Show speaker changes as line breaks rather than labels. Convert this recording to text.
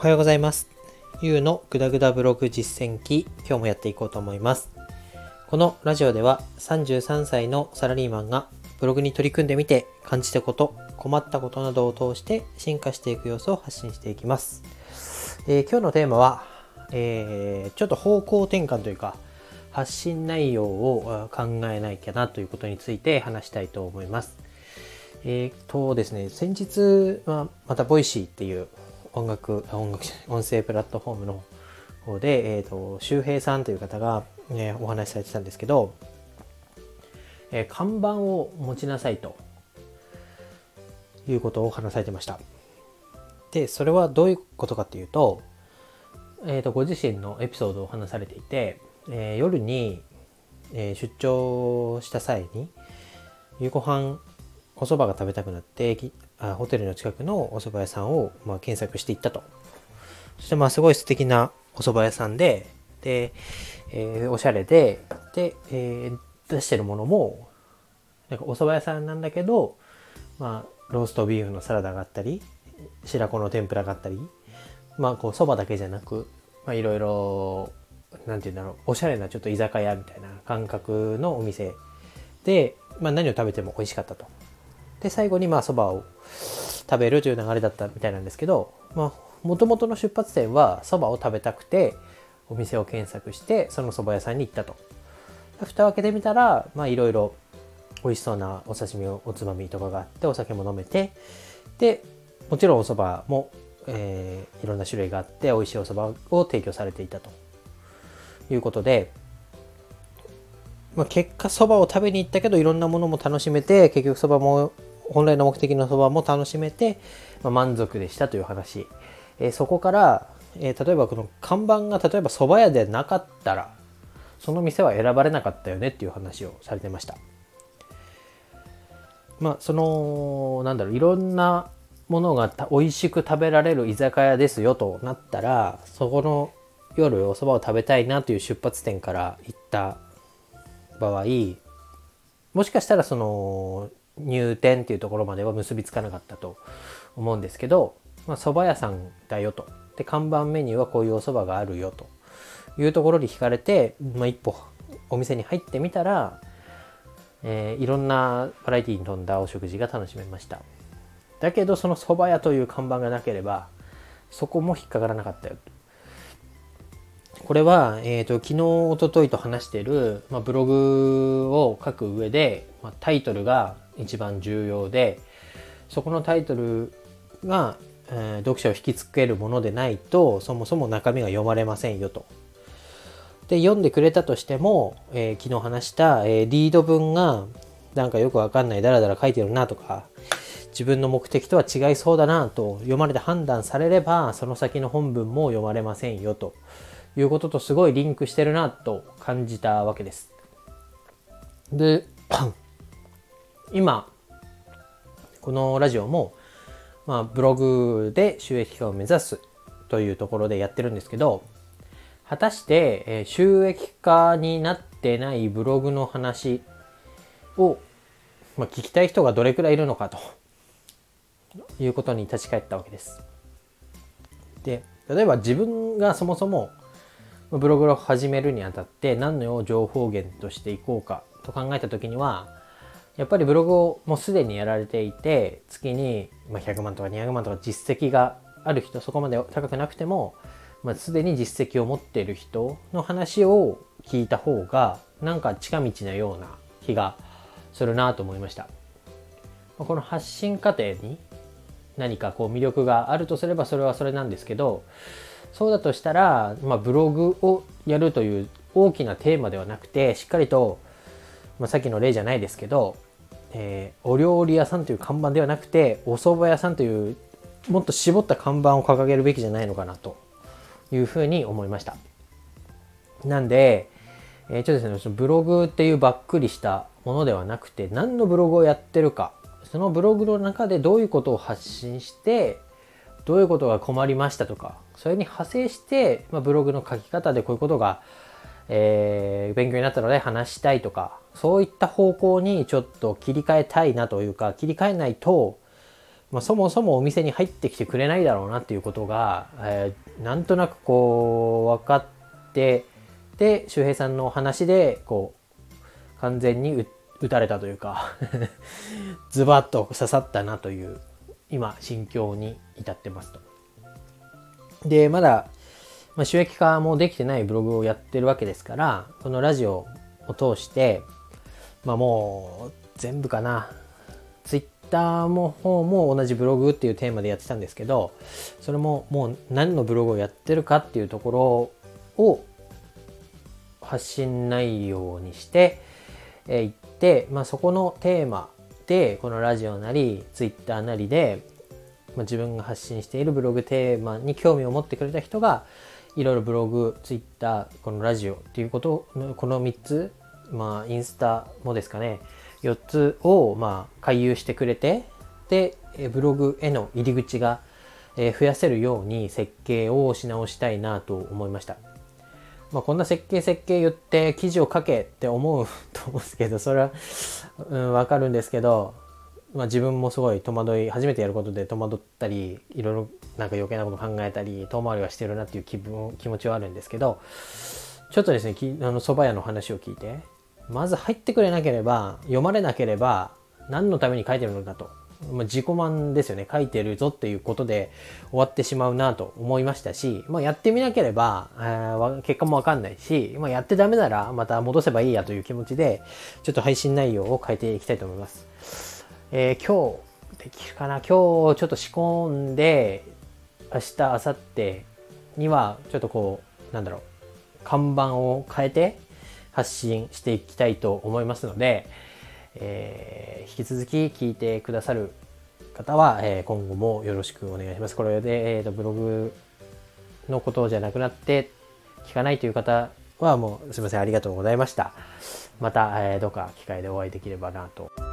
おはようございます。ゆうのぐだぐだブログ実践記、今日もやっていこうと思います。このラジオでは33歳のサラリーマンがブログに取り組んでみて感じたこと、困ったことなどを通して進化していく様子を発信していきます。えー、今日のテーマは、えー、ちょっと方向転換というか、発信内容を考えなきゃなということについて話したいと思います。えっ、とですね、先日、まあ、また Voicy っていう音楽、音楽、音声プラットフォームの方で、えっ、ー、と、周平さんという方が、ね、お話しされてたんですけど、えー、看板を持ちなさいということを話されてました。で、それはどういうことかっていうと、えっ、ー、と、ご自身のエピソードを話されていて、えー、夜に、えー、出張した際に、夕ご飯お蕎麦が食べたくなってあホテルの近くのお蕎麦屋さんを、まあ、検索していったと。そしてまあすごい素敵なお蕎麦屋さんでで、えー、おしゃれでで、えー、出してるものもなんかお蕎麦屋さんなんだけど、まあ、ローストビーフのサラダがあったり白子の天ぷらがあったりまあこう蕎麦だけじゃなくまいろいろなんて言うんだろうおしゃれなちょっと居酒屋みたいな感覚のお店で、まあ、何を食べても美味しかったと。で、最後にまあ蕎麦を食べるという流れだったみたいなんですけど、まあ、もともとの出発点は蕎麦を食べたくて、お店を検索して、その蕎麦屋さんに行ったと。蓋を開けてみたら、まあいろいろ美味しそうなお刺身おつまみとかがあって、お酒も飲めて、で、もちろんお蕎麦も、えー、いろんな種類があって、美味しいお蕎麦を提供されていたということで、まあ、結果蕎麦を食べに行ったけどいろんなものも楽しめて結局蕎麦も本来の目的のそばも楽しめて、まあ、満足でしたという話、えー、そこから、えー、例えばこの看板が例えば蕎麦屋でなかったらその店は選ばれなかったよねっていう話をされてました。まあそのなんだろういろんなものが美味しく食べられる居酒屋ですよとなったらそこの夜お蕎麦を食べたいなという出発点から行った場合もしかしたらその入店っていうところまでは結びつかなかったと思うんですけど、まあ、蕎麦屋さんだよと。で、看板メニューはこういうお蕎麦があるよというところに惹かれて、まあ、一歩お店に入ってみたら、えー、いろんなバラエティに富んだお食事が楽しめました。だけど、その蕎麦屋という看板がなければ、そこも引っかからなかったよ。これは、えっ、ー、と、昨日、おとといと話している、まあ、ブログを書く上で、まあ、タイトルが一番重要でそこのタイトルが、えー、読者を引きつけるものでないとそもそも中身が読まれませんよと。で読んでくれたとしても、えー、昨日話した、えー、リード文がなんかよくわかんないダラダラ書いてるなとか自分の目的とは違いそうだなと読まれて判断されればその先の本文も読まれませんよということとすごいリンクしてるなと感じたわけです。で 今このラジオも、まあ、ブログで収益化を目指すというところでやってるんですけど果たして、え収益化になってないブログの話を、まあ、聞きたい人がどれくらいいるのかということに立ち返ったわけです。で例えば自分がそもそもブログを始めるにあたって何の情報源としていこうかと考えた時にはやっぱりブログをもうすでにやられていて月に100万とか200万とか実績がある人そこまで高くなくても、まあ、すでに実績を持っている人の話を聞いた方がなんか近道なような気がするなと思いました。この発信過程に何かこう魅力があるとすればそれはそれなんですけどそうだとしたら、まあ、ブログをやるという大きなテーマではなくてしっかりと、まあ、さっきの例じゃないですけどえー、お料理屋さんという看板ではなくてお蕎麦屋さんというもっと絞った看板を掲げるべきじゃないのかなというふうに思いました。なんで、えー、ちょっとですねブログっていうばっくりしたものではなくて何のブログをやってるかそのブログの中でどういうことを発信してどういうことが困りましたとかそれに派生して、まあ、ブログの書き方でこういうことがえー、勉強になったので話したいとか、そういった方向にちょっと切り替えたいなというか、切り替えないと、まあ、そもそもお店に入ってきてくれないだろうなっていうことが、えー、なんとなくこう分かってで周平さんの話でこう完全に打たれたというか ズバッと刺さったなという今心境に至ってますと。でまだ、まあ、収益化もできてないブログをやってるわけですからこのラジオを通してまあもう全部かな。ツイッターも方も同じブログっていうテーマでやってたんですけどそれももう何のブログをやってるかっていうところを発信内容にして、えー、って、まあ、そこのテーマでこのラジオなりツイッターなりで、まあ、自分が発信しているブログテーマに興味を持ってくれた人がいろいろブログツイッターこのラジオっていうことをこの3つまあインスタもですかね4つをまあ回遊してくれてでブログへの入り口が増やせるように設計をし直したいなと思いました。まあ、こんな設計設計言って記事を書けって思うと思うんですけどそれは、うん、分かるんですけど、まあ、自分もすごい戸惑い初めてやることで戸惑ったりいろいろなんか余計なこと考えたり遠回りはしてるなっていう気分気持ちはあるんですけどちょっとですねあの蕎麦屋の話を聞いてまず入ってくれなければ読まれなければ何のために書いてるのかと、まあ、自己満ですよね。書いてるぞっていうことで終わってしまうなと思いましたし、まあ、やってみなければ、えー、結果もわかんないし、まあ、やってダメならまた戻せばいいやという気持ちでちょっと配信内容を変えていきたいと思います。えー、今日できるかな？今日ちょっと仕込んで明日明後日にはちょっとこうなんだろう看板を変えて発信していきたいと思いますので、えー、引き続き聞いてくださる方は、えー、今後もよろしくお願いします。これで、えーと、ブログのことじゃなくなって聞かないという方はもうすいませんありがとうございました。また、えー、どうか機会でお会いできればなと。